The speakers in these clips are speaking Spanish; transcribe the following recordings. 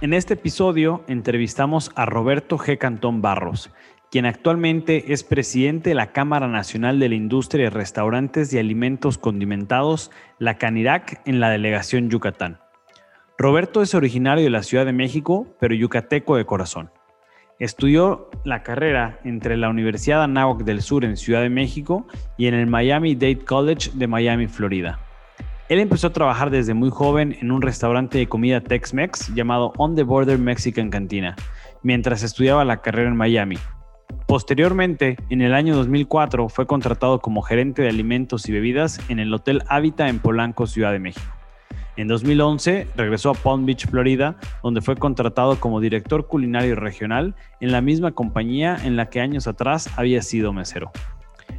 En este episodio entrevistamos a Roberto G. Cantón Barros, quien actualmente es presidente de la Cámara Nacional de la Industria de Restaurantes y Alimentos Condimentados, la Canirac, en la delegación Yucatán. Roberto es originario de la Ciudad de México, pero yucateco de corazón. Estudió la carrera entre la Universidad Anáhuac del Sur en Ciudad de México y en el Miami Dade College de Miami, Florida. Él empezó a trabajar desde muy joven en un restaurante de comida Tex-Mex llamado On the Border Mexican Cantina, mientras estudiaba la carrera en Miami. Posteriormente, en el año 2004, fue contratado como gerente de alimentos y bebidas en el Hotel Habita en Polanco, Ciudad de México. En 2011 regresó a Palm Beach, Florida, donde fue contratado como director culinario regional en la misma compañía en la que años atrás había sido mesero.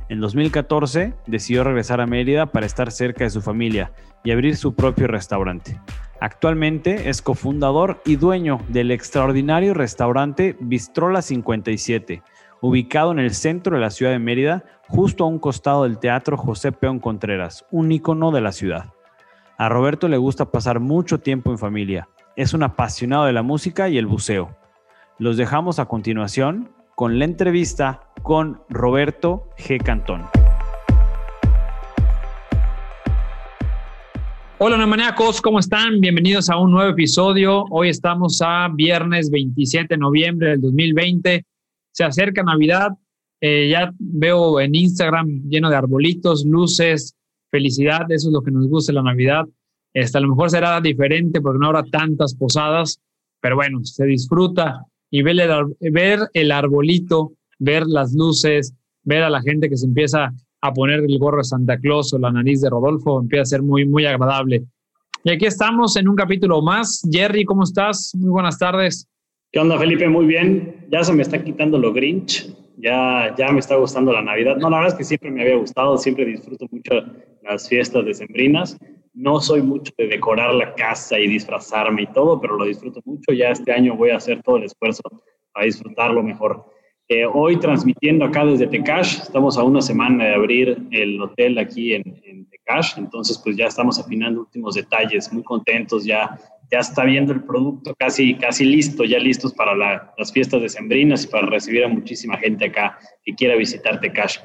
En 2014 decidió regresar a Mérida para estar cerca de su familia y abrir su propio restaurante. Actualmente es cofundador y dueño del extraordinario restaurante Bistrola 57, ubicado en el centro de la ciudad de Mérida, justo a un costado del Teatro José Peón Contreras, un ícono de la ciudad. A Roberto le gusta pasar mucho tiempo en familia. Es un apasionado de la música y el buceo. Los dejamos a continuación con la entrevista con Roberto G. Cantón. Hola, Namaniacos, ¿cómo están? Bienvenidos a un nuevo episodio. Hoy estamos a viernes 27 de noviembre del 2020. Se acerca Navidad. Eh, ya veo en Instagram lleno de arbolitos, luces, felicidad. Eso es lo que nos gusta la Navidad. Este, a lo mejor será diferente porque no habrá tantas posadas, pero bueno, se disfruta y ver el, ver el arbolito, ver las luces, ver a la gente que se empieza a poner el gorro de Santa Claus o la nariz de Rodolfo, empieza a ser muy, muy agradable. Y aquí estamos en un capítulo más. Jerry, ¿cómo estás? Muy buenas tardes. ¿Qué onda, Felipe? Muy bien. Ya se me está quitando lo Grinch. Ya, ya me está gustando la Navidad. No, la verdad es que siempre me había gustado, siempre disfruto mucho las fiestas decembrinas. No soy mucho de decorar la casa y disfrazarme y todo, pero lo disfruto mucho. Ya este año voy a hacer todo el esfuerzo para disfrutarlo mejor. Eh, hoy transmitiendo acá desde Tecash, estamos a una semana de abrir el hotel aquí en, en Tecash, entonces pues ya estamos afinando últimos detalles, muy contentos, ya, ya está viendo el producto casi, casi listo, ya listos para las fiestas decembrinas y para recibir a muchísima gente acá que quiera visitar Tecash.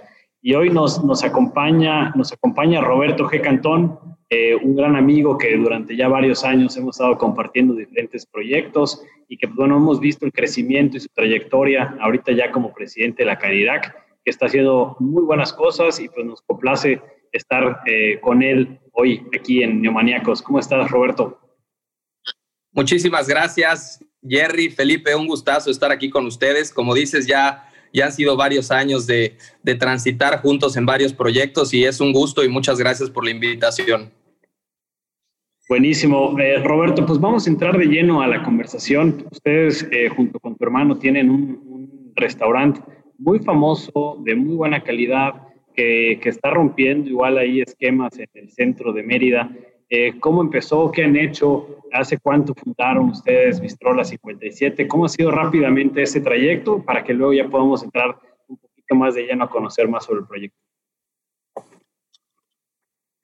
Y hoy nos, nos, acompaña, nos acompaña Roberto G. Cantón, eh, un gran amigo que durante ya varios años hemos estado compartiendo diferentes proyectos y que, pues, bueno, hemos visto el crecimiento y su trayectoria ahorita ya como presidente de la Canirac, que está haciendo muy buenas cosas y pues nos complace estar eh, con él hoy aquí en Neomaníacos. ¿Cómo estás, Roberto? Muchísimas gracias, Jerry, Felipe, un gustazo estar aquí con ustedes. Como dices, ya ya han sido varios años de, transitar juntos en varios proyectos y es un gusto y muchas gracias por la invitación. Buenísimo. Eh, Roberto, pues vamos a entrar de lleno a la conversación. Ustedes, eh, junto con tu hermano, tienen un, restaurante muy famoso, de muy buena calidad, que, que, está rompiendo igual ahí esquemas en el centro de Mérida. Eh, ¿Cómo empezó? ¿Qué han hecho? ¿Hace cuánto fundaron ustedes Bistrola 57? ¿Cómo ha sido rápidamente ese trayecto para que luego ya podamos entrar un poquito más de lleno a conocer más sobre el proyecto?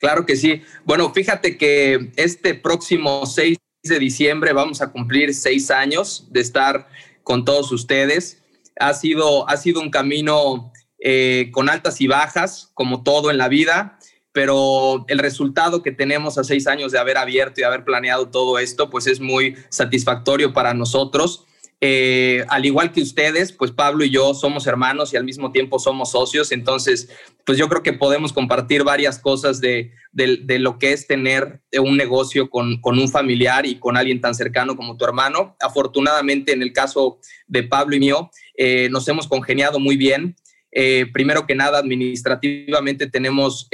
Claro que sí. Bueno, fíjate que este próximo 6 de diciembre vamos a cumplir seis años de estar con todos ustedes. Ha sido, ha sido un camino eh, con altas y bajas, como todo en la vida pero el resultado que tenemos a seis años de haber abierto y haber planeado todo esto, pues es muy satisfactorio para nosotros. Eh, al igual que ustedes, pues Pablo y yo somos hermanos y al mismo tiempo somos socios, entonces, pues yo creo que podemos compartir varias cosas de, lo que es tener un negocio con, un familiar y con alguien tan cercano como tu hermano. Afortunadamente, en el caso de Pablo y mío, eh, nos hemos congeniado muy bien. Eh, primero que nada, administrativamente tenemos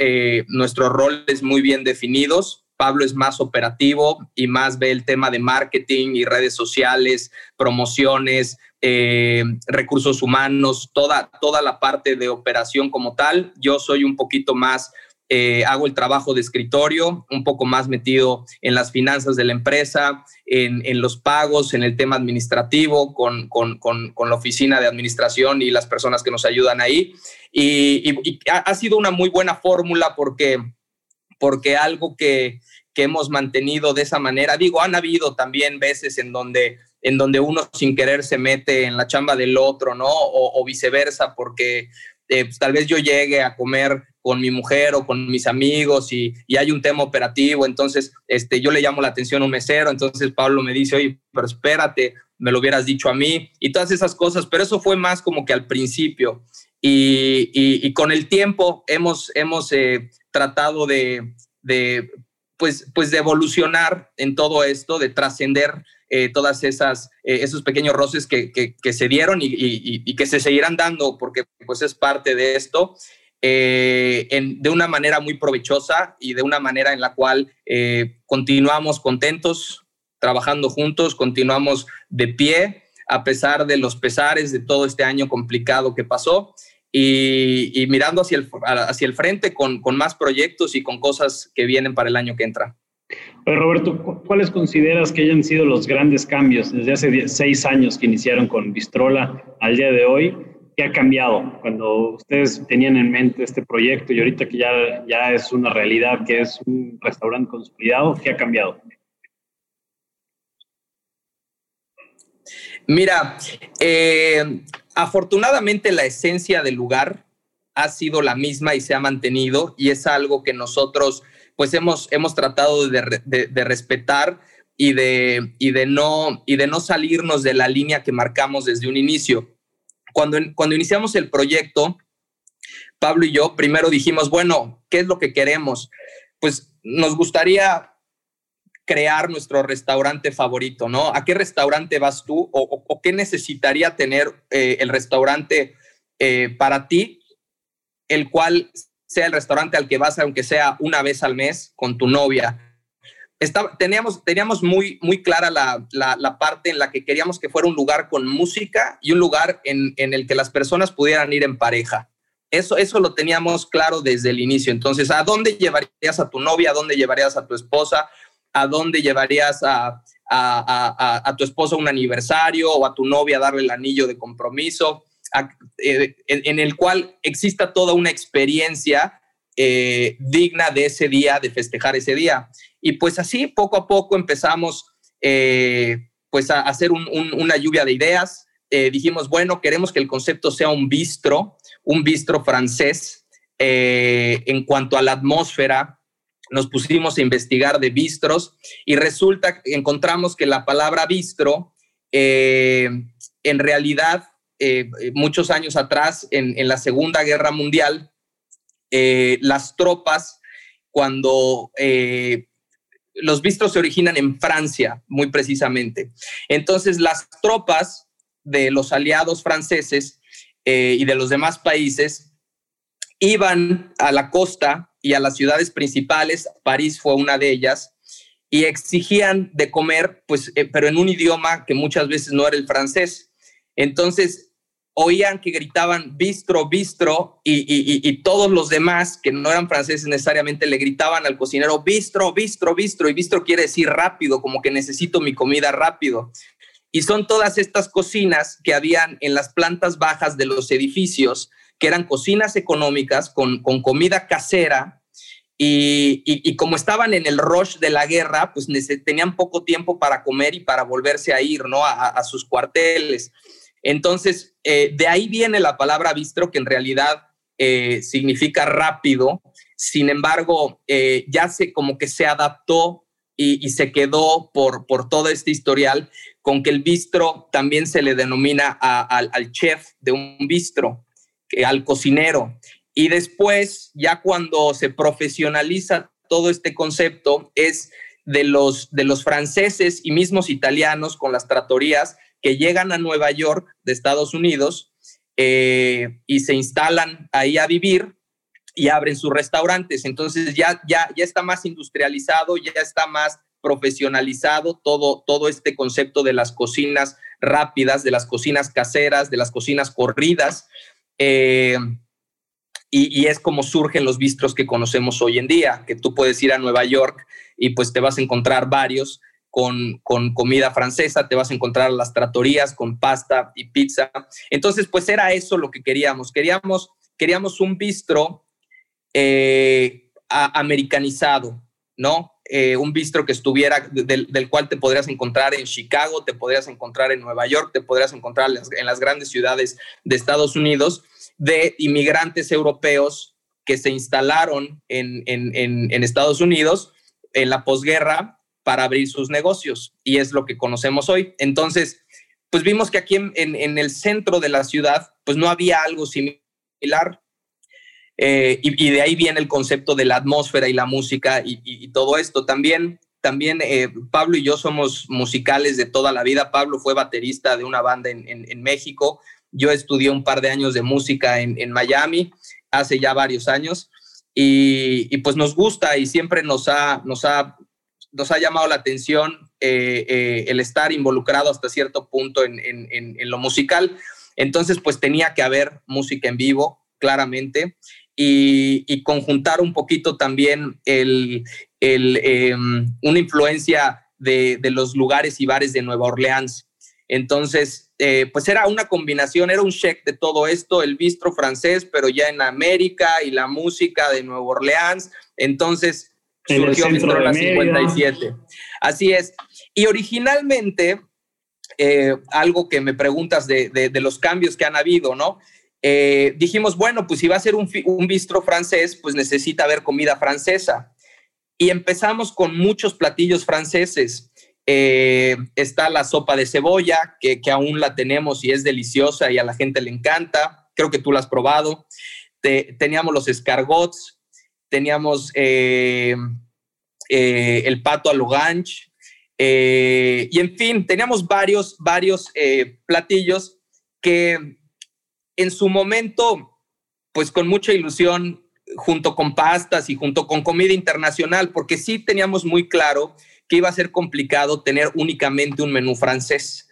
nuestros roles muy bien definidos. Pablo es más operativo y más ve el tema de marketing y redes sociales, promociones, eh, recursos humanos, toda, toda la parte de operación como tal. Yo soy un poquito más eh, hago el trabajo de escritorio, un poco más metido en las finanzas de la empresa, en, los pagos, en el tema administrativo, con, la oficina de administración y las personas que nos ayudan ahí. Y, ha, sido una muy buena fórmula porque, porque algo que, hemos mantenido de esa manera, digo, han habido también veces en donde en donde uno sin querer se mete en la chamba del otro, ¿no? O, viceversa, porque eh, pues, tal vez yo llegue a comer con mi mujer o con mis amigos y, hay un tema operativo, entonces este, yo le llamo la atención a un mesero, entonces Pablo me dice, oye, pero espérate, me lo hubieras dicho a mí y todas esas cosas, pero eso fue más como que al principio. Y, con el tiempo hemos, hemos eh, tratado de, pues, pues de evolucionar en todo esto, de trascender eh, todas esas eh, esos pequeños roces que, que, se dieron y, y, que se seguirán dando porque pues es parte de esto eh, de una manera muy provechosa y de una manera en la cual eh, continuamos contentos, trabajando juntos, continuamos de pie a pesar de los pesares de todo este año complicado que pasó y, mirando hacia el, hacia el frente con, con, más proyectos y con cosas que vienen para el año que entra. Roberto, ¿cuáles consideras que hayan sido los grandes cambios desde hace seis años que iniciaron con Bistrola al día de hoy? ¿Qué ha cambiado cuando ustedes tenían en mente este proyecto y ahorita que ya, ya es una realidad, que es un restaurante consolidado? ¿Qué ha cambiado? Mira, eh, afortunadamente la esencia del lugar ha sido la misma y se ha mantenido y es algo que nosotros pues hemos, hemos tratado de, de respetar y de, y, de no, y de no salirnos de la línea que marcamos desde un inicio cuando, cuando iniciamos el proyecto, Pablo y yo primero dijimos, bueno, ¿qué es lo que queremos? Pues nos gustaría crear nuestro restaurante favorito, ¿no? ¿A qué restaurante vas tú o, qué necesitaría tener eh, el restaurante eh, para ti, el cual sea el restaurante al que vas, aunque sea una vez al mes, con tu novia? teníamos, teníamos muy, muy clara la, la, parte en la que queríamos que fuera un lugar con música y un lugar en, en, el que las personas pudieran ir en pareja. Eso, eso lo teníamos claro desde el inicio. Entonces, ¿a dónde llevarías a tu novia? ¿A dónde llevarías a tu esposa? ¿A dónde llevarías a, a, a, tu esposa un aniversario o a tu novia darle el anillo de compromiso? Eh, en, el cual exista toda una experiencia eh, digna de ese día, de festejar ese día. Y pues así, poco a poco empezamos eh, pues a hacer una lluvia de ideas. Dijimos, bueno, queremos que el concepto sea un bistro, un bistro francés. En cuanto a la atmósfera, nos pusimos a investigar de bistros y resulta que encontramos que la palabra bistro, en realidad, muchos años atrás, en, la Segunda Guerra Mundial, las tropas, cuando los bistros se originan en Francia, muy precisamente. Entonces, las tropas de los aliados franceses eh, y de los demás países iban a la costa y a las ciudades principales, París fue una de ellas, y exigían de comer, pues, eh, pero en un idioma que muchas veces no era el francés. Entonces, oían que gritaban bistro, bistro, y, todos los demás que no eran franceses necesariamente le gritaban al cocinero bistro, bistro, bistro, y bistro quiere decir rápido, como que necesito mi comida rápido. Y son todas estas cocinas que habían en las plantas bajas de los edificios, que eran cocinas económicas con, comida casera, y, como estaban en el rush de la guerra, pues tenían poco tiempo para comer y para volverse a ir, ¿no? a sus cuarteles. Entonces, eh, de ahí viene la palabra bistro, que en realidad eh, significa rápido. Sin embargo, eh, ya se como que se adaptó y, se quedó por, por todo este historial con que el bistro también se le denomina al, chef de un bistro, al cocinero. Y después, ya cuando se profesionaliza todo este concepto, es de los, de los franceses y mismos italianos con las tratorías que llegan a Nueva York de Estados Unidos eh, y se instalan ahí a vivir y abren sus restaurantes. Entonces ya, ya, ya está más industrializado, ya está más profesionalizado todo, todo este concepto de las cocinas rápidas, de las cocinas caseras, de las cocinas corridas. Eh, y, es como surgen los bistros que conocemos hoy en día, que tú puedes ir a Nueva York y pues te vas a encontrar varios con, con comida francesa, te vas a encontrar las tratorías con pasta y pizza. Entonces, pues era eso lo que queríamos. Queríamos, queríamos un bistro eh, americanizado, ¿no? Eh, un bistro que estuviera, del, del, cual te podrías encontrar en Chicago, te podrías encontrar en Nueva York, te podrías encontrar en las grandes ciudades de Estados Unidos de inmigrantes europeos que se instalaron en, Estados Unidos en la posguerra para abrir sus negocios y es lo que conocemos hoy. Entonces, pues vimos que aquí en, el centro de la ciudad, pues no había algo similar. Eh, y, de ahí viene el concepto de la atmósfera y la música y, todo esto. También, también eh, Pablo y yo somos musicales de toda la vida. Pablo fue baterista de una banda en México. Yo estudié un par de años de música en, Miami hace ya varios años y, pues nos gusta y siempre nos ha, nos ha, nos ha llamado la atención eh, eh, el estar involucrado hasta cierto punto en, lo musical. Entonces, pues tenía que haber música en vivo, claramente, y, conjuntar un poquito también el, em, una influencia de, de, los lugares y bares de Nueva Orleans. Entonces, eh, pues era una combinación, era un check de todo esto, el bistro francés, pero ya en América y la música de Nueva Orleans. Entonces surgió Bistrola 57. Así es. Y originalmente, eh, algo que me preguntas de, los cambios que han habido, ¿no? Eh, dijimos, bueno, pues si va a ser un, un bistro francés, pues necesita haber comida francesa. Y empezamos con muchos platillos franceses. Eh, está la sopa de cebolla, que, aún la tenemos y es deliciosa y a la gente le encanta. Creo que tú la has probado. teníamos los escargots, teníamos eh, eh, el pato a logange, y en fin, teníamos varios, varios platillos que en su momento, pues con mucha ilusión, junto con pastas y junto con comida internacional, porque sí teníamos muy claro que iba a ser complicado tener únicamente un menú francés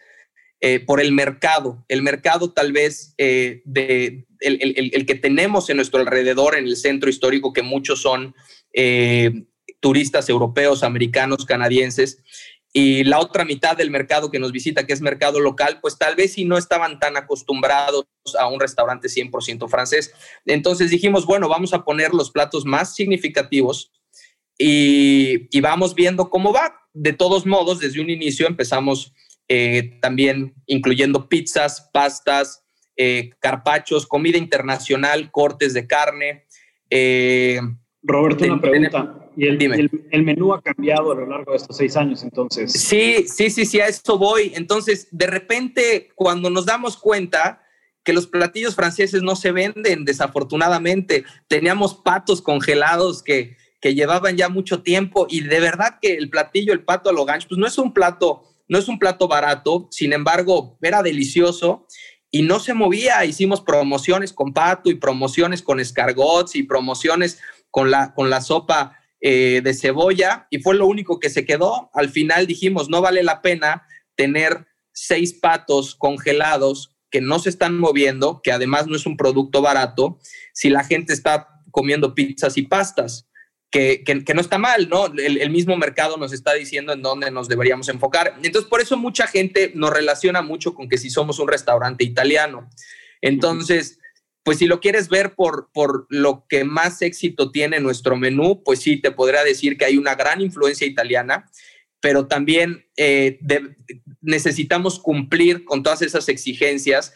eh, por el mercado. El mercado tal vez eh, de, el, que tenemos en nuestro alrededor, en el centro histórico, que muchos son eh, turistas europeos, americanos, canadienses, y la otra mitad del mercado que nos visita, que es mercado local, pues tal vez si no estaban tan acostumbrados a un restaurante 100% francés. Entonces dijimos, bueno, vamos a poner los platos más significativos y, vamos viendo cómo va. De todos modos, desde un inicio empezamos eh, también incluyendo pizzas, pastas, eh, carpachos, comida internacional, cortes de carne. Eh, Roberto, una pregunta. ¿Y el, el, menú ha cambiado a lo largo de estos seis años entonces? Sí, sí, sí, sí, a eso voy. Entonces, de repente, cuando nos damos cuenta que los platillos franceses no se venden, desafortunadamente, teníamos patos congelados que que llevaban ya mucho tiempo y de verdad que el platillo, el pato a lo gancho, pues no es un plato, no es un plato barato, sin embargo, era delicioso y no se movía. Hicimos promociones con pato y promociones con escargots y promociones con la, con la sopa eh, de cebolla y fue lo único que se quedó. Al final dijimos, no vale la pena tener seis patos congelados que no se están moviendo, que además no es un producto barato, si la gente está comiendo pizzas y pastas que, no está mal, ¿no? El, mismo mercado nos está diciendo en dónde nos deberíamos enfocar. Entonces, por eso mucha gente nos relaciona mucho con que si somos un restaurante italiano. Entonces, pues si lo quieres ver por, por lo que más éxito tiene nuestro menú, pues sí, te podría decir que hay una gran influencia italiana, pero también eh, necesitamos cumplir con todas esas exigencias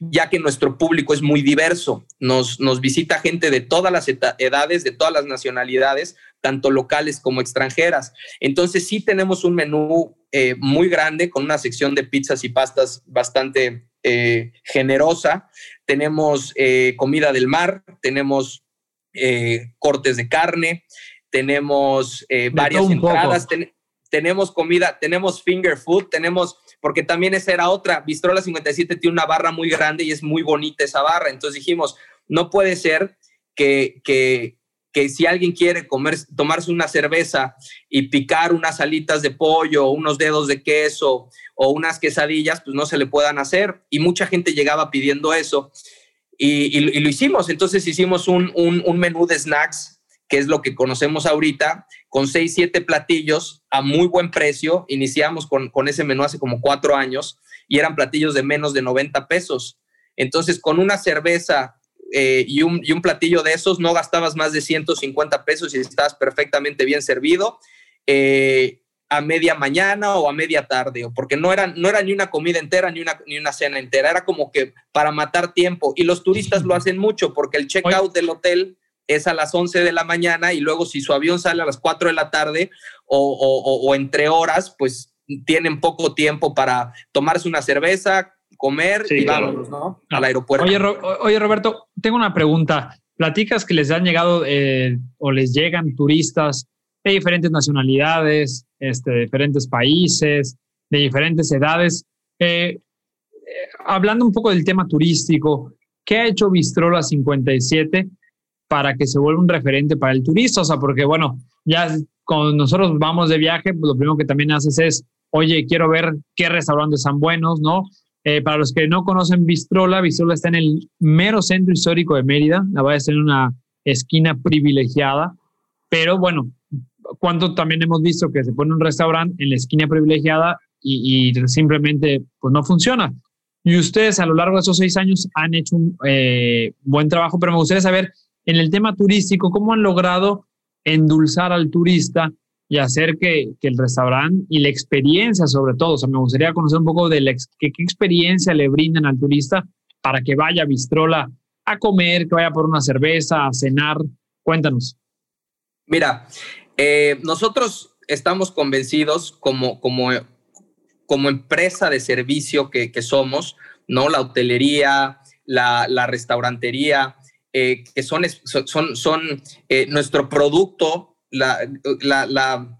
ya que nuestro público es muy diverso. Nos, nos visita gente de todas las edades, de todas las nacionalidades, tanto locales como extranjeras. Entonces sí tenemos un menú eh, muy grande con una sección de pizzas y pastas bastante eh, generosa. Tenemos eh, comida del mar, tenemos cortes de carne, tenemos varias entradas, tenemos comida, tenemos finger food, tenemos porque también esa era otra. Bistrola 57 tiene una barra muy grande y es muy bonita esa barra. Entonces dijimos, no puede ser que, que, que si alguien quiere comer, tomarse una cerveza y picar unas alitas de pollo, unos dedos de queso o unas quesadillas, pues no se le puedan hacer. Y mucha gente llegaba pidiendo eso. Y, lo hicimos. Entonces hicimos un, un, menú de snacks, que es lo que conocemos ahorita, con seis, siete platillos a muy buen precio. Iniciamos con, con ese menú hace como cuatro años y eran platillos de menos de 90 pesos. Entonces, con una cerveza eh, y, un, y, un, platillo de esos, no gastabas más de 150 pesos y estabas perfectamente bien servido eh, a media mañana o a media tarde, porque no era, no era ni una comida entera ni una, ni una cena entera, era como que para matar tiempo. Y los turistas lo hacen mucho porque el checkout del hotel es a las 11 de la mañana y luego si su avión sale a las 4 de la tarde o, o, o entre horas, pues tienen poco tiempo para tomarse una cerveza, comer y vámonos, ¿no? Al aeropuerto. Oye, Roberto, tengo una pregunta. Platicas que les han llegado eh, o les llegan turistas de diferentes nacionalidades, este, de diferentes países, de diferentes edades. Eh, eh, hablando un poco del tema turístico, ¿qué ha hecho Bistrola 57 para que se vuelva un referente para el turista? O sea, porque bueno, ya cuando nosotros vamos de viaje, pues lo primero que también haces es, oye, quiero ver qué restaurantes son buenos, ¿no? Eh, para los que no conocen Bistrola, Bistrola está en el mero centro histórico de Mérida, la a estar en una esquina privilegiada, pero bueno, cuánto también hemos visto que se pone un restaurante en la esquina privilegiada y, simplemente pues no funciona. Y ustedes a lo largo de esos seis años han hecho un eh, buen trabajo, pero me gustaría saber en el tema turístico, ¿cómo han logrado endulzar al turista y hacer que, el restaurante y la experiencia sobre todo, o sea, me gustaría conocer un poco de la, qué, experiencia le brindan al turista para que vaya a Bistrola a comer, que vaya por una cerveza, a cenar. Cuéntanos. Mira, eh, nosotros estamos convencidos como, como, como empresa de servicio que, somos, ¿no? La hotelería, la, restaurantería, eh, que son, son, son eh, nuestro producto la,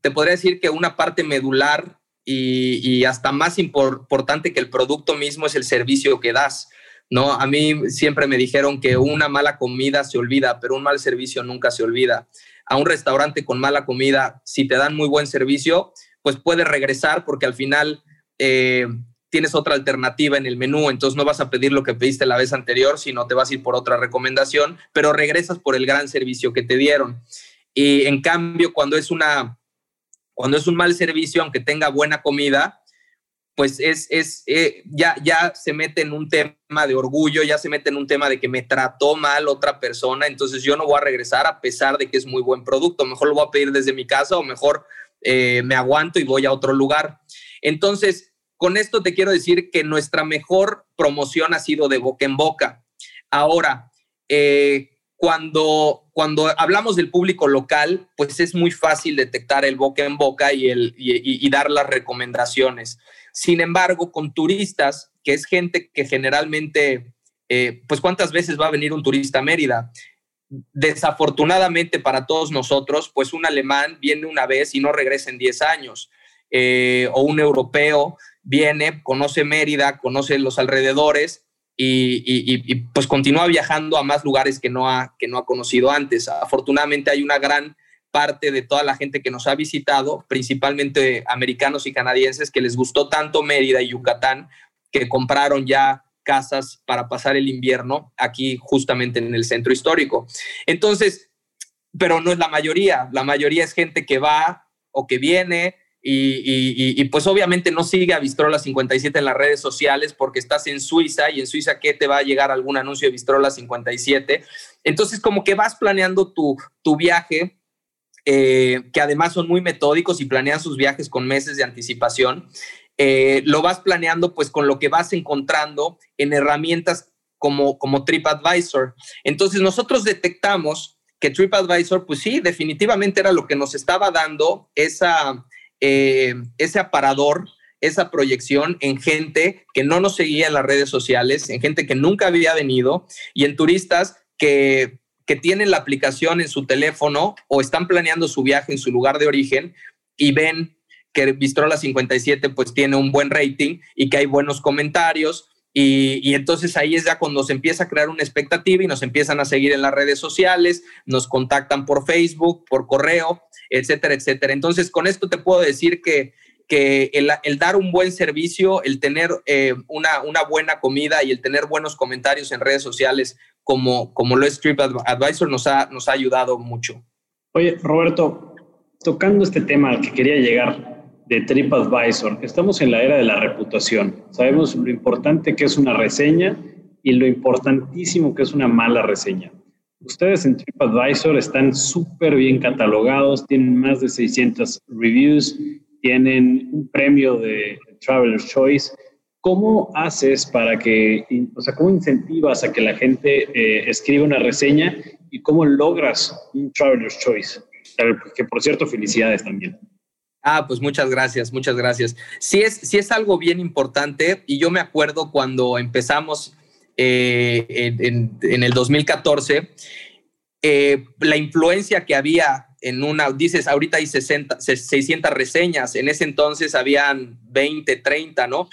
te podría decir que una parte medular y, hasta más importante que el producto mismo es el servicio que das. ¿no? A mí siempre me dijeron que una mala comida se olvida, pero un mal servicio nunca se olvida. A un restaurante con mala comida, si te dan muy buen servicio, pues puedes regresar porque al final eh, tienes otra alternativa en el menú, entonces no vas a pedir lo que pediste la vez anterior, sino te vas a ir por otra recomendación, pero regresas por el gran servicio que te dieron. Y en cambio, cuando es, una, cuando es un mal servicio, aunque tenga buena comida, pues es, es eh, ya, ya se mete en un tema de orgullo, ya se mete en un tema de que me trató mal otra persona, entonces yo no voy a regresar a pesar de que es muy buen producto, mejor lo voy a pedir desde mi casa o mejor eh, me aguanto y voy a otro lugar. Entonces, con esto te quiero decir que nuestra mejor promoción ha sido de boca en boca. Ahora, eh, cuando, cuando hablamos del público local, pues es muy fácil detectar el boca en boca y, el, y, dar las recomendaciones. Sin embargo, con turistas, que es gente que generalmente, eh, pues cuántas veces va a venir un turista a Mérida. Desafortunadamente para todos nosotros, pues un alemán viene una vez y no regresa en 10 años. Eh, o un europeo viene, conoce Mérida, conoce los alrededores y, pues continúa viajando a más lugares que no, ha, que no ha conocido antes. Afortunadamente hay una gran parte de toda la gente que nos ha visitado, principalmente americanos y canadienses, que les gustó tanto Mérida y Yucatán, que compraron ya casas para pasar el invierno aquí justamente en el centro histórico. Entonces, pero no es la mayoría, la mayoría es gente que va o que viene y, pues obviamente no sigue a Vistrola 57 en las redes sociales porque estás en Suiza y en Suiza ¿qué te va a llegar algún anuncio de Vistrola 57? Entonces como que vas planeando tu, tu viaje, eh, que además son muy metódicos y planean sus viajes con meses de anticipación. Eh, lo vas planeando pues con lo que vas encontrando en herramientas como, como TripAdvisor. Entonces nosotros detectamos que TripAdvisor pues sí, definitivamente era lo que nos estaba dando esa eh, ese aparador, esa proyección en gente que no nos seguía en las redes sociales, en gente que nunca había venido y en turistas que, que tienen la aplicación en su teléfono o están planeando su viaje en su lugar de origen y ven que Bistrola 57 pues tiene un buen rating y que hay buenos comentarios Y, entonces ahí es ya cuando se empieza a crear una expectativa y nos empiezan a seguir en las redes sociales, nos contactan por Facebook, por correo, etcétera, etcétera. Entonces con esto te puedo decir que, que el, dar un buen servicio, el tener eh, una, una, buena comida y el tener buenos comentarios en redes sociales como, como lo es TripAdvisor nos ha, nos ha ayudado mucho. Oye, Roberto, tocando este tema al que quería llegar, de TripAdvisor. Estamos en la era de la reputación. Sabemos lo importante que es una reseña y lo importantísimo que es una mala reseña. Ustedes en TripAdvisor están súper bien catalogados, tienen más de 600 reviews, tienen un premio de Traveler's Choice. ¿Cómo haces para que, o sea, cómo incentivas a que la gente eh, escriba una reseña y cómo logras un Traveler's Choice? Que por cierto, felicidades también. Ah, pues muchas gracias, muchas gracias. Sí es, sí es algo bien importante y yo me acuerdo cuando empezamos eh, en, el 2014, eh, la influencia que había en una, dices, ahorita hay 60, 600 reseñas, en ese entonces habían 20, 30, ¿no?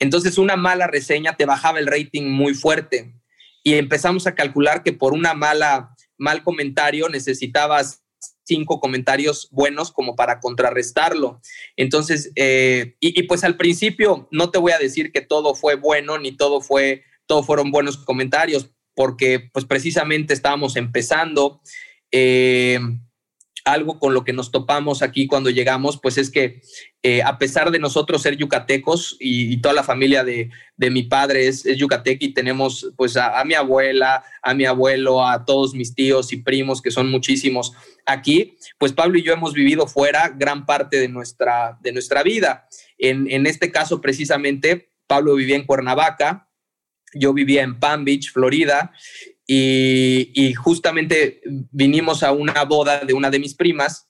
Entonces una mala reseña te bajaba el rating muy fuerte y empezamos a calcular que por una mala, mal comentario necesitabas cinco comentarios buenos como para contrarrestarlo. Entonces, eh, y, pues al principio no te voy a decir que todo fue bueno ni todo fue, todo fueron buenos comentarios, porque pues precisamente estábamos empezando. Eh, algo con lo que nos topamos aquí cuando llegamos, pues es que eh, a pesar de nosotros ser yucatecos y, toda la familia de, mi padre es, yucateca y tenemos pues a, mi abuela, a mi abuelo, a todos mis tíos y primos, que son muchísimos aquí, pues Pablo y yo hemos vivido fuera gran parte de nuestra, de nuestra vida. En, en este caso precisamente, Pablo vivía en Cuernavaca, yo vivía en Palm Beach, Florida, y, justamente vinimos a una boda de una de mis primas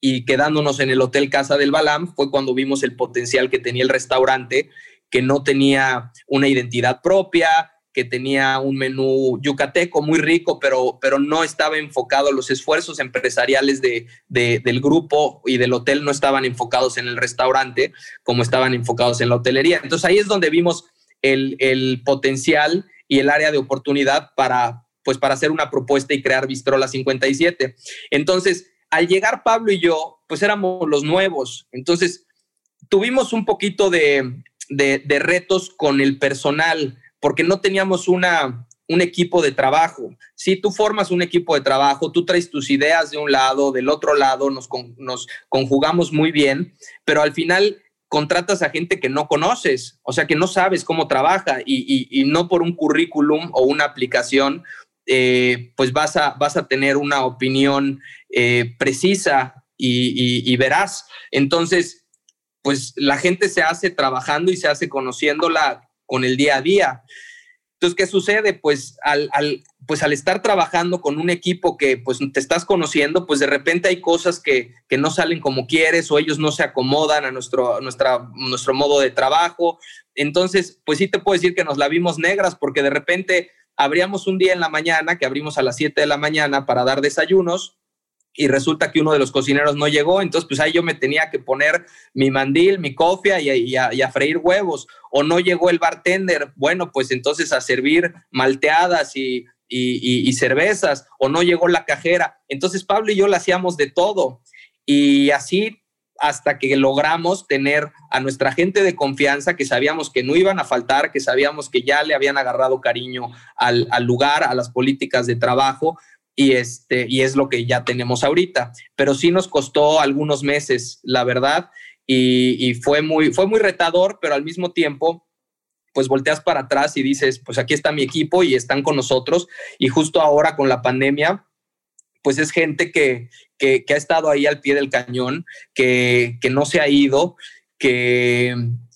y quedándonos en el Hotel Casa del Balam fue cuando vimos el potencial que tenía el restaurante, que no tenía una identidad propia, que tenía un menú yucateco muy rico, pero, pero no estaba enfocado, los esfuerzos empresariales de, del grupo y del hotel no estaban enfocados en el restaurante como estaban enfocados en la hotelería. Entonces ahí es donde vimos el, el potencial y el área de oportunidad para, pues, para hacer una propuesta y crear Bistrola 57. Entonces, al llegar Pablo y yo, pues éramos los nuevos. Entonces, tuvimos un poquito de, de, retos con el personal, porque no teníamos una, un equipo de trabajo. Si tú formas un equipo de trabajo, tú traes tus ideas de un lado, del otro lado, nos, nos conjugamos muy bien, pero al final contratas a gente que no conoces, o sea, que no sabes cómo trabaja y, no por un currículum o una aplicación, eh, pues vas a, vas a tener una opinión eh, precisa y, veraz. Entonces, pues la gente se hace trabajando y se hace conociéndola con el día a día. Entonces, ¿qué sucede? Pues al, pues al estar trabajando con un equipo que pues te estás conociendo, pues de repente hay cosas que, no salen como quieres o ellos no se acomodan a nuestro, nuestra, nuestro modo de trabajo. Entonces, pues sí te puedo decir que nos la vimos negras porque de repente abríamos un día en la mañana, que abrimos a las 7 de la mañana para dar desayunos y resulta que uno de los cocineros no llegó, entonces pues ahí yo me tenía que poner mi mandil, mi cofia y, a, freír huevos, o no llegó el bartender, bueno, pues entonces a servir malteadas y, cervezas, o no llegó la cajera. Entonces Pablo y yo le hacíamos de todo y así hasta que logramos tener a nuestra gente de confianza que sabíamos que no iban a faltar, que sabíamos que ya le habían agarrado cariño al, lugar, a las políticas de trabajo, y, este, y es lo que ya tenemos ahorita. Pero sí nos costó algunos meses, la verdad, y, fue, muy, fue muy retador, pero al mismo tiempo, pues volteas para atrás y dices, pues aquí está mi equipo y están con nosotros. Y justo ahora con la pandemia, pues es gente que, que, ha estado ahí al pie del cañón, que, que no se ha ido, que,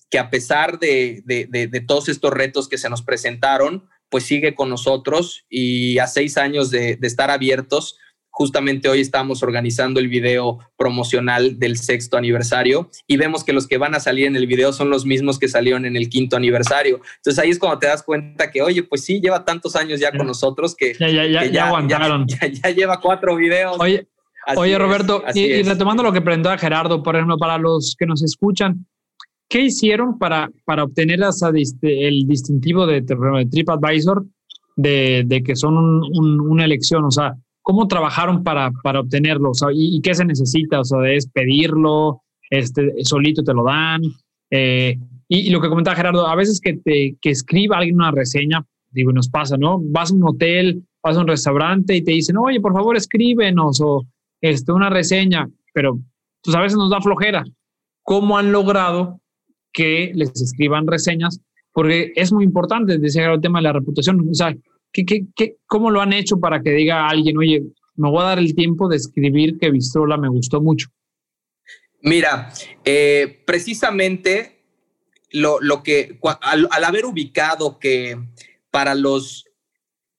que a pesar de, de, de todos estos retos que se nos presentaron, pues sigue con nosotros y a seis años de, estar abiertos, justamente hoy estamos organizando el video promocional del sexto aniversario y vemos que los que van a salir en el video son los mismos que salieron en el quinto aniversario. Entonces ahí es cuando te das cuenta que, oye, pues sí, lleva tantos años ya con nosotros que ya, ya, ya, ya aguantaron. Ya, lleva cuatro videos. Oye, oye Roberto, y, retomando lo que preguntaba Gerardo, por ejemplo, para los que nos escuchan, ¿qué hicieron para, para obtener esa, el distintivo de, de TripAdvisor de, de, que son una elección? O sea, ¿cómo trabajaron para, para obtenerlo? O sea, ¿y, qué se necesita? O sea, ¿es pedirlo? Este, ¿Solito te lo dan? Eh, y, lo que comentaba Gerardo, a veces que, te, que escriba alguien una reseña, digo, nos pasa, ¿no? Vas a un hotel, vas a un restaurante y te dicen, oye, por favor, escríbenos o este, una reseña, pero pues a veces nos da flojera. ¿Cómo han logrado que les escriban reseñas? Porque es muy importante, decía el tema de la reputación. O sea, ¿qué, qué, qué, cómo lo han hecho para que diga alguien, oye, me voy a dar el tiempo de escribir que Vistrola me gustó mucho? Mira, eh, precisamente lo, lo que, al, haber ubicado que para los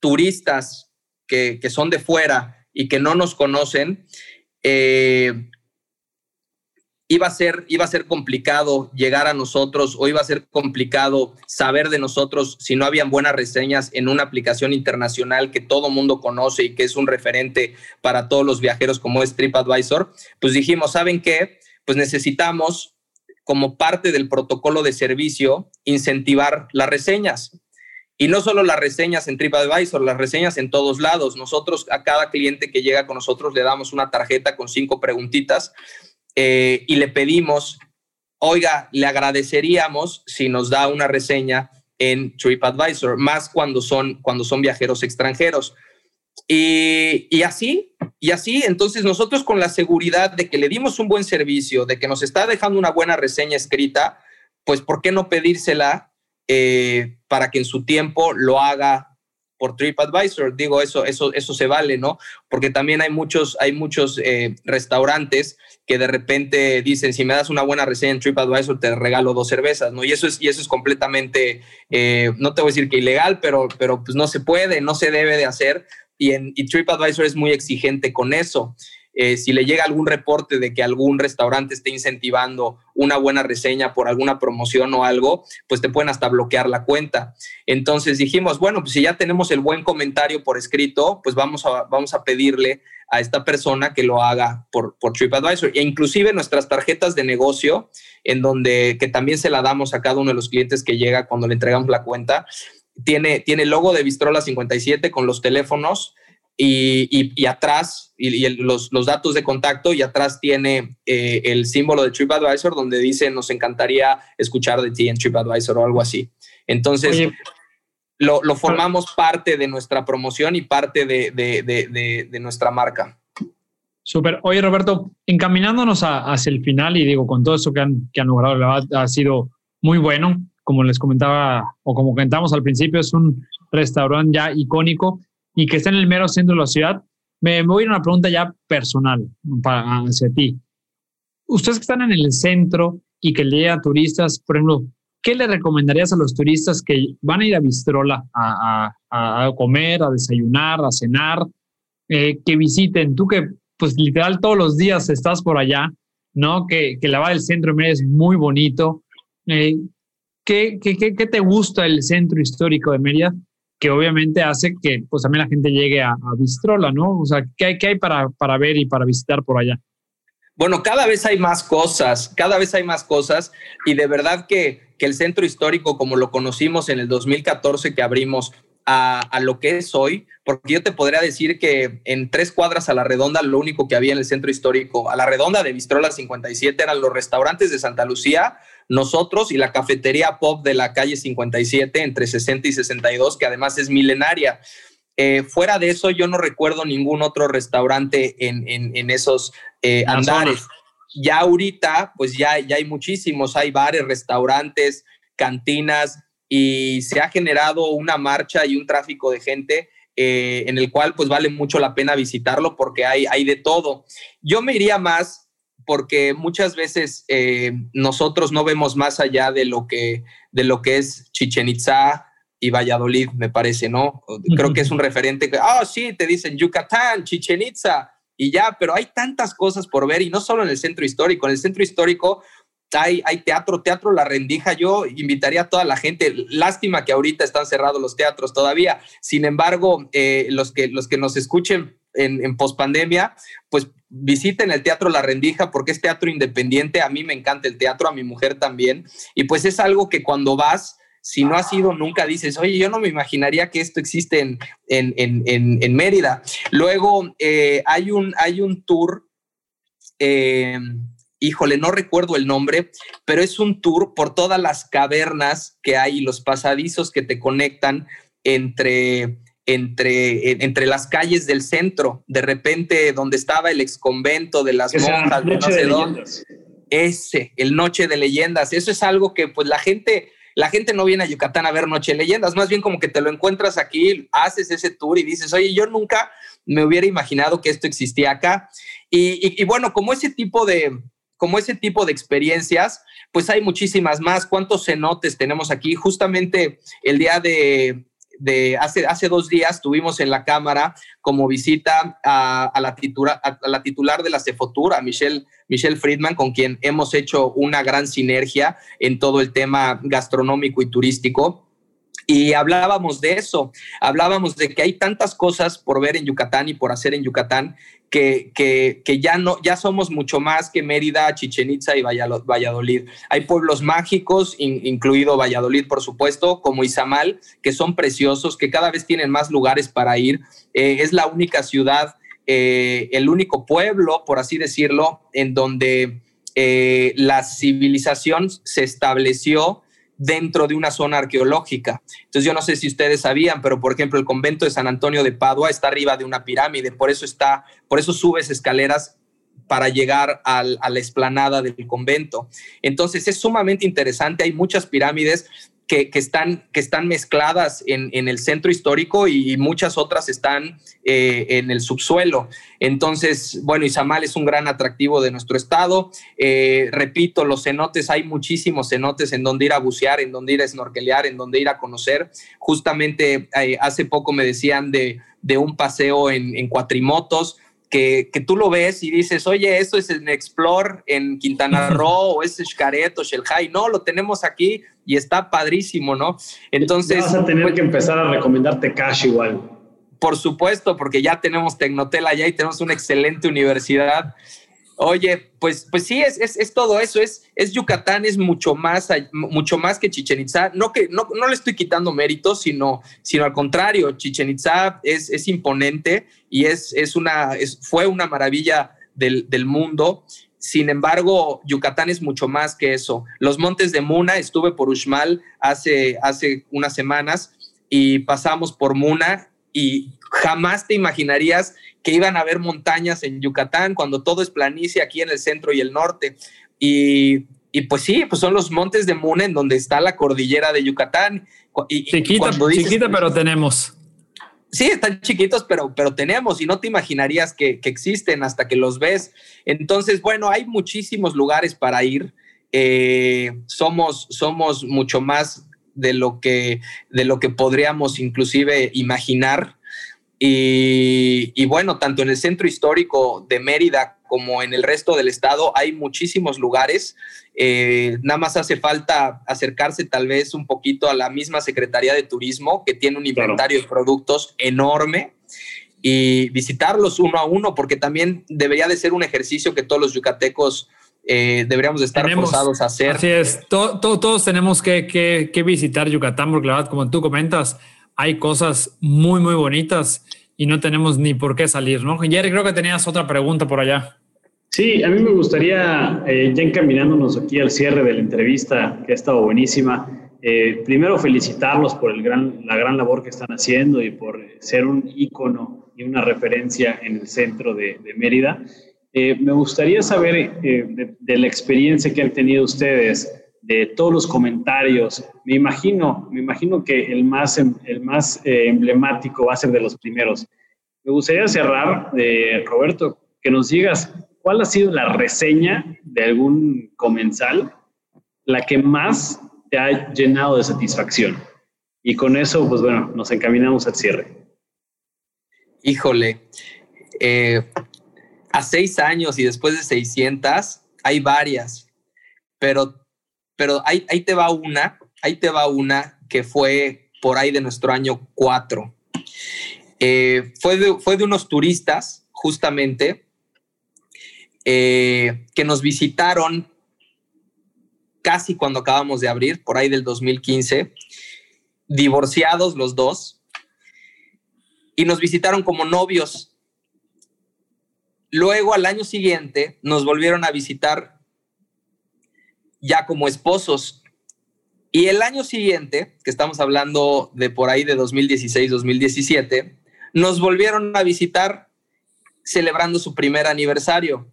turistas que, que, son de fuera y que no nos conocen, eh, iba a, ser, iba a ser complicado llegar a nosotros o iba a ser complicado saber de nosotros si no habían buenas reseñas en una aplicación internacional que todo mundo conoce y que es un referente para todos los viajeros como es TripAdvisor, pues dijimos, ¿saben qué? Pues necesitamos como parte del protocolo de servicio incentivar las reseñas. Y no solo las reseñas en TripAdvisor, las reseñas en todos lados. Nosotros a cada cliente que llega con nosotros le damos una tarjeta con cinco preguntitas eh, y le pedimos, oiga, le agradeceríamos si nos da una reseña en TripAdvisor, más cuando son, cuando son viajeros extranjeros. Y, y, así, y así, entonces nosotros con la seguridad de que le dimos un buen servicio, de que nos está dejando una buena reseña escrita, pues ¿por qué no pedírsela eh, para que en su tiempo lo haga por TripAdvisor. Digo, eso, eso, eso se vale, ¿no? Porque también hay muchos, hay muchos eh, restaurantes que de repente dicen, si me das una buena reseña en TripAdvisor, te regalo dos cervezas, ¿no? Y eso es, y eso es completamente, eh, no te voy a decir que ilegal, pero, pero pues no se puede, no se debe de hacer. Y, en, y TripAdvisor es muy exigente con eso. Eh, si le llega algún reporte de que algún restaurante esté incentivando una buena reseña por alguna promoción o algo, pues te pueden hasta bloquear la cuenta. Entonces dijimos, bueno, pues si ya tenemos el buen comentario por escrito, pues vamos a, vamos a pedirle a esta persona que lo haga por, por TripAdvisor. E inclusive nuestras tarjetas de negocio, en donde que también se la damos a cada uno de los clientes que llega cuando le entregamos la cuenta, tiene, tiene logo de Vistrola 57 con los teléfonos y, atrás, y, los, datos de contacto, y atrás tiene eh, el símbolo de TripAdvisor donde dice nos encantaría escuchar de ti en TripAdvisor o algo así. Entonces, lo, formamos parte de nuestra promoción y parte de, nuestra marca. Súper. Oye, Roberto, encaminándonos hacia el final y digo, con todo eso que han, que han logrado, ha sido muy bueno. Como les comentaba o como comentamos al principio, es un restaurante ya icónico y que está en el mero centro de la ciudad, me, voy a una pregunta ya personal para, hacia ti. Ustedes que están en el centro y que llegan turistas, por ejemplo, ¿qué le recomendarías a los turistas que van a ir a Bistrola a, a, comer, a desayunar, a cenar, eh, que visiten? Tú que, pues literal, todos los días estás por allá, ¿no? Que, que la va del centro es muy bonito. Eh, ¿qué, qué, qué, te gusta el centro histórico de Mérida? Que obviamente hace que pues también la gente llegue a, a Bistrola, ¿no? O sea, ¿qué hay, qué hay para, para ver y para visitar por allá? Bueno, cada vez hay más cosas, cada vez hay más cosas y de verdad que, que el centro histórico como lo conocimos en el 2014 que abrimos a, a, lo que es hoy, porque yo te podría decir que en tres cuadras a la redonda lo único que había en el centro histórico, a la redonda de Bistrola 57 eran los restaurantes de Santa Lucía, nosotros y la cafetería pop de la calle 57 entre 60 y 62, que además es milenaria. Eh, fuera de eso, yo no recuerdo ningún otro restaurante en, en, esos eh, andares. Ya ahorita, pues ya, ya hay muchísimos, hay bares, restaurantes, cantinas y se ha generado una marcha y un tráfico de gente eh, en el cual pues vale mucho la pena visitarlo porque hay, hay de todo. Yo me iría más porque muchas veces eh, nosotros no vemos más allá de lo que, de lo que es Chichen Itza y Valladolid, me parece, ¿no? Creo que es un referente que, ah, sí, te dicen Yucatán, Chichen Itza, y ya, pero hay tantas cosas por ver, y no solo en el centro histórico, en el centro histórico hay, hay teatro, teatro La Rendija, yo invitaría a toda la gente, lástima que ahorita están cerrados los teatros todavía, sin embargo, eh, los, que, los que nos escuchen en, en pospandemia, pues visiten el Teatro La Rendija porque es teatro independiente. A mí me encanta el teatro, a mi mujer también. Y pues es algo que cuando vas, si no has ido nunca, dices, oye, yo no me imaginaría que esto existe en, en, Mérida. Luego eh, hay, un, hay un tour. Eh, híjole, no recuerdo el nombre, pero es un tour por todas las cavernas que hay y los pasadizos que te conectan entre entre, entre las calles del centro, de repente donde estaba el exconvento de las monjas, de Ese, el Noche de Leyendas, eso es algo que pues la gente, la gente no viene a Yucatán a ver Noche de Leyendas, más bien como que te lo encuentras aquí, haces ese tour y dices, oye, yo nunca me hubiera imaginado que esto existía acá. Y, y bueno, como ese tipo de, como ese tipo de experiencias, pues hay muchísimas más. ¿Cuántos cenotes tenemos aquí? Justamente el día de, de hace, hace dos días tuvimos en la Cámara como visita a, la, titular, a, la titular de la Cefotura, Michelle, Michelle Friedman, con quien hemos hecho una gran sinergia en todo el tema gastronómico y turístico. Y hablábamos de eso, hablábamos de que hay tantas cosas por ver en Yucatán y por hacer en Yucatán que, que, ya, no, ya somos mucho más que Mérida, Chichen Itza y Valladolid. Hay pueblos mágicos, incluido Valladolid, por supuesto, como Izamal, que son preciosos, que cada vez tienen más lugares para ir. Eh, es la única ciudad, eh, el único pueblo, por así decirlo, en donde eh, la civilización se estableció dentro de una zona arqueológica. Entonces yo no sé si ustedes sabían, pero por ejemplo el convento de San Antonio de Padua está arriba de una pirámide, por eso está, por eso subes escaleras para llegar a la explanada del convento. Entonces es sumamente interesante, hay muchas pirámides que, están, que están mezcladas en, el centro histórico y, muchas otras están eh, en el subsuelo. Entonces, bueno, Izamal es un gran atractivo de nuestro estado. Eh, repito, los cenotes, hay muchísimos cenotes en donde ir a bucear, en donde ir a snorkelear, en donde ir a conocer. Justamente eh, hace poco me decían de, un paseo en, en cuatrimotos que, tú lo ves y dices, oye, esto es en Explore en Quintana Roo o es Xcaret o Shelhai. No, lo tenemos aquí y está padrísimo, ¿no? Entonces. vas a tener pues que empezar a recomendarte cash igual. Por supuesto, porque ya tenemos Tecnotel allá y tenemos una excelente universidad. Oye, pues, pues sí, es, es, todo eso, es, es Yucatán, es mucho más, mucho más que Chichen Itza. No, que, no, no le estoy quitando méritos, sino, sino al contrario, Chichen Itza es, es imponente y es, es una, es, fue una maravilla del, del mundo. Sin embargo, Yucatán es mucho más que eso. Los montes de Muna, estuve por Uxmal hace, hace unas semanas y pasamos por Muna y jamás te imaginarías que iban a haber montañas en Yucatán cuando todo es planicie aquí en el centro y el norte. Y, pues sí, pues son los montes de Muna en donde está la cordillera de Yucatán. Y, chiquita, chiquita, pero tenemos. Sí, están chiquitos, pero, pero tenemos y no te imaginarías que, existen hasta que los ves. Entonces, bueno, hay muchísimos lugares para ir. Eh, somos, somos mucho más de lo que, de lo que podríamos inclusive imaginar. Y, bueno, tanto en el centro histórico de Mérida como en el resto del estado hay muchísimos lugares. Eh, nada más hace falta acercarse tal vez un poquito a la misma Secretaría de Turismo, que tiene un inventario de productos enorme, y visitarlos uno a uno, porque también debería de ser un ejercicio que todos los yucatecos eh, deberíamos estar forzados a hacer. Así es, todos tenemos que, visitar Yucatán, porque la verdad, como tú comentas, hay cosas muy, muy bonitas y no tenemos ni por qué salir, ¿no? Jerry, creo que tenías otra pregunta por allá. Sí, a mí me gustaría, eh, ya encaminándonos aquí al cierre de la entrevista, que ha estado buenísima, eh, primero felicitarlos por el gran, la gran labor que están haciendo y por ser un ícono y una referencia en el centro de, de Mérida. Eh, me gustaría saber eh, de, la experiencia que han tenido ustedes, de todos los comentarios. Me imagino, me imagino que el más, em, el más eh, emblemático va a ser de los primeros. Me gustaría cerrar, Roberto, que nos digas cuál ha sido la reseña de algún comensal, la que más te ha llenado de satisfacción. Y con eso, pues bueno, nos encaminamos al cierre. Híjole, eh, a seis años y después de 600, hay varias, pero, pero ahí, ahí te va una, ahí te va una que fue por ahí de nuestro año 4. Eh, fue, de, fue de unos turistas, justamente, eh, que nos visitaron casi cuando acabamos de abrir, por ahí del 2015, divorciados los dos, y nos visitaron como novios. Luego, al año siguiente, nos volvieron a visitar ya como esposos. Y el año siguiente, que estamos hablando de por ahí de 2016-2017, nos volvieron a visitar celebrando su primer aniversario.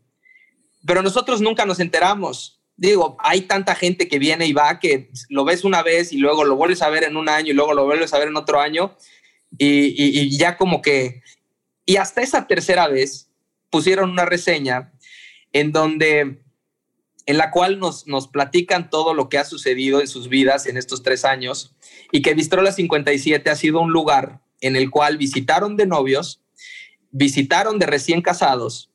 Pero nosotros nunca nos enteramos. Digo, hay tanta gente que viene y va que lo ves una vez y luego lo vuelves a ver en un año y luego lo vuelves a ver en otro año y, y ya como que... Y hasta esa tercera vez pusieron una reseña en donde en la cual nos, nos platican todo lo que ha sucedido en sus vidas en estos tres años y que Bistrola 57 ha sido un lugar en el cual visitaron de novios, visitaron de recién casados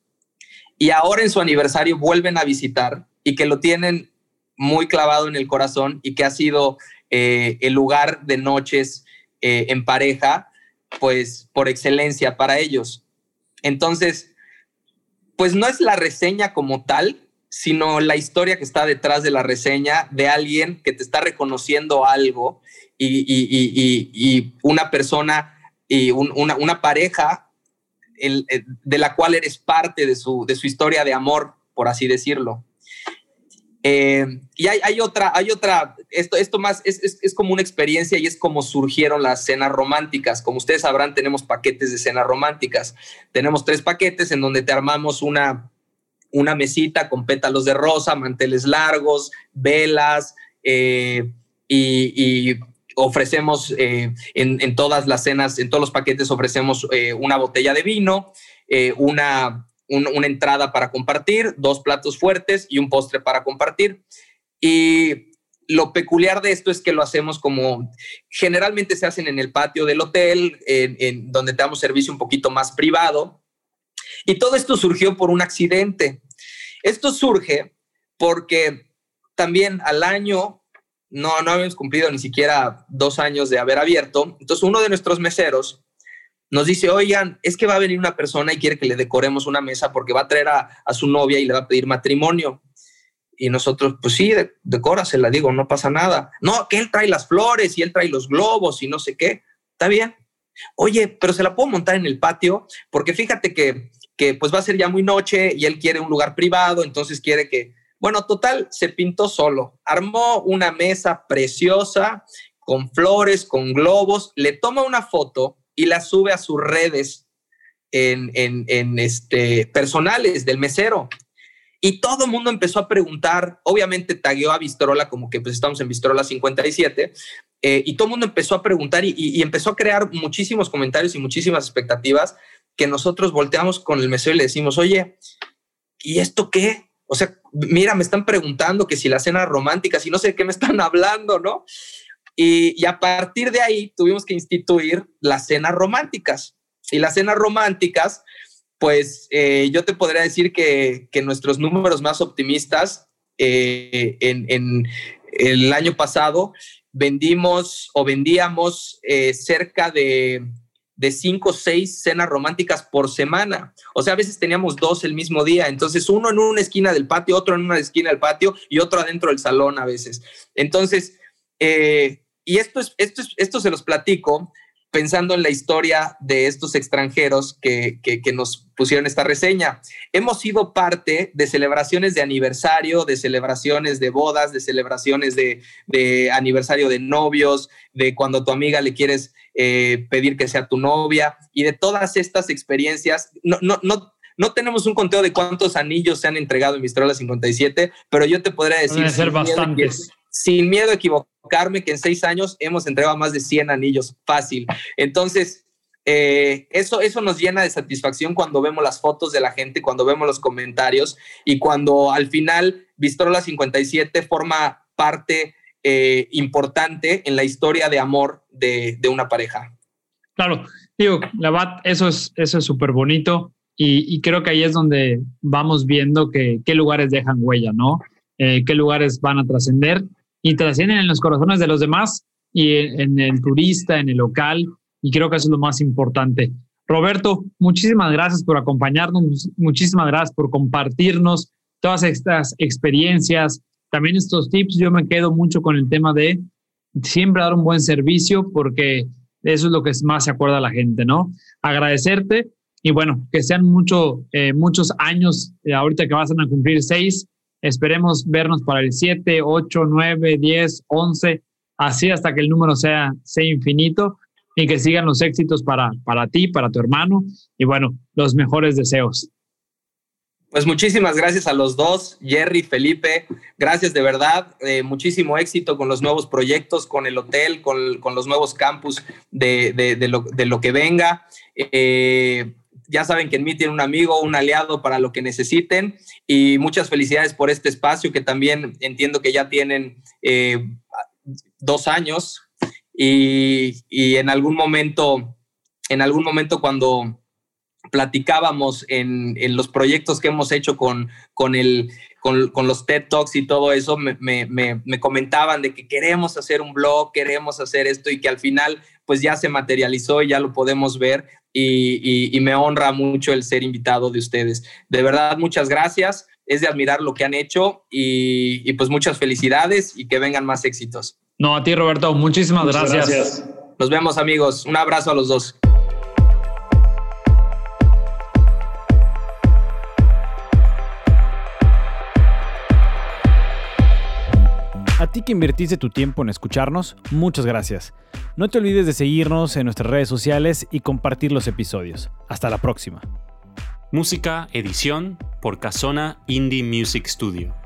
y ahora en su aniversario vuelven a visitar y que lo tienen muy clavado en el corazón y que ha sido eh, el lugar de noches eh, en pareja, pues por excelencia para ellos. Entonces, pues no es la reseña como tal, sino la historia que está detrás de la reseña de alguien que te está reconociendo algo y, una persona y una, pareja eh, de la cual eres parte de su, de su historia de amor, por así decirlo. Eh, y hay, otra, hay otra, esto, esto más es, es, como una experiencia y es como surgieron las cenas románticas. Como ustedes sabrán, tenemos paquetes de cenas románticas. Tenemos tres paquetes en donde te armamos una, una mesita con pétalos de rosa, manteles largos, velas eh, y, ofrecemos eh, en, todas las cenas, en todos los paquetes ofrecemos una botella de vino, una, una entrada para compartir, dos platos fuertes y un postre para compartir. Y lo peculiar de esto es que lo hacemos como generalmente se hacen en el patio del hotel, en, donde te damos servicio un poquito más privado. Y todo esto surgió por un accidente. Esto surge porque también al año, no, no habíamos cumplido ni siquiera dos años de haber abierto. Entonces uno de nuestros meseros nos dice, oigan, es que va a venir una persona y quiere que le decoremos una mesa porque va a traer a, su novia y le va a pedir matrimonio. Y nosotros, pues sí, de, la digo, no pasa nada. No, que él trae las flores y él trae los globos y no sé qué. Está bien. Oye, pero se la puedo montar en el patio porque fíjate que que pues va a ser ya muy noche y él quiere un lugar privado, entonces quiere que, bueno, total, se pintó solo, armó una mesa preciosa con flores, con globos, le toma una foto y la sube a sus redes en, en, este, personales del mesero. Y todo el mundo empezó a preguntar, obviamente tagueó a Vistrola como que pues estamos en Vistrola 57, eh, y todo el mundo empezó a preguntar y, y, empezó a crear muchísimos comentarios y muchísimas expectativas que nosotros volteamos con el mesero y le decimos, oye, ¿y esto qué? O sea, mira, me están preguntando que si la cena romántica, si no sé qué me están hablando, ¿no? Y, a partir de ahí tuvimos que instituir las cenas románticas. Y las cenas románticas, pues eh, yo te podría decir que, que nuestros números más optimistas eh, en, el año pasado vendimos o vendíamos eh, cerca de de cinco o seis cenas románticas por semana. O sea, a veces teníamos dos el mismo día. Entonces, uno en una esquina del patio, otro en una esquina del patio y otro adentro del salón a veces. Entonces, eh, y esto, es, esto, es, esto se los platico pensando en la historia de estos extranjeros que, que, nos pusieron esta reseña. Hemos sido parte de celebraciones de aniversario, de celebraciones de bodas, de celebraciones de, de aniversario de novios, de cuando tu amiga le quieres eh, pedir que sea tu novia y de todas estas experiencias. No, no, no, no tenemos un conteo de cuántos anillos se han entregado en Vistrola 57, pero yo te podría decir... ser bastantes sin miedo a equivocarme, que en seis años hemos entregado más de 100 anillos, fácil. Entonces, eh, eso, eso nos llena de satisfacción cuando vemos las fotos de la gente, cuando vemos los comentarios y cuando al final Vistrola 57 forma parte eh, importante en la historia de amor de, una pareja. Claro, digo, la verdad, eso es eso es súper bonito y, creo que ahí es donde vamos viendo que, qué lugares dejan huella, ¿no? Eh, qué lugares van a trascender y trascienden en los corazones de los demás y en, el turista, en el local. y creo que eso es lo más importante. Roberto, muchísimas gracias por acompañarnos, muchísimas gracias por compartirnos todas estas experiencias, también estos tips. Yo me quedo mucho con el tema de siempre dar un buen servicio porque eso es lo que más se acuerda la gente, ¿no? Agradecerte y bueno, que sean mucho, eh, muchos años, eh, ahorita que vas a cumplir seis, esperemos vernos para el siete, ocho, nueve, diez, once, así hasta que el número sea, sea infinito y que sigan los éxitos para, para ti, para tu hermano y bueno, los mejores deseos. Pues muchísimas gracias a los dos, Jerry, Felipe, gracias de verdad, eh, muchísimo éxito con los nuevos proyectos, con el hotel, con, con los nuevos campus de, de, de, lo, de, lo, que venga. Eh, ya saben que en mí tiene un amigo, un aliado para lo que necesiten y muchas felicidades por este espacio que también entiendo que ya tienen eh, dos años y, y en algún momento, en algún momento cuando platicábamos en, en, los proyectos que hemos hecho con, con, el, con, con los TED Talks y todo eso, me, me, me, comentaban de que queremos hacer un blog, queremos hacer esto y que al final pues ya se materializó y ya lo podemos ver y, y, y me honra mucho el ser invitado de ustedes. De verdad, muchas gracias. Es de admirar lo que han hecho y, y pues muchas felicidades y que vengan más éxitos. No, a ti Roberto, muchísimas Muchas gracias. gracias. Nos vemos amigos. Un abrazo a los dos. A ti que invertiste tu tiempo en escucharnos, muchas gracias. No te olvides de seguirnos en nuestras redes sociales y compartir los episodios. Hasta la próxima. Música, edición por Casona Indie Music Studio.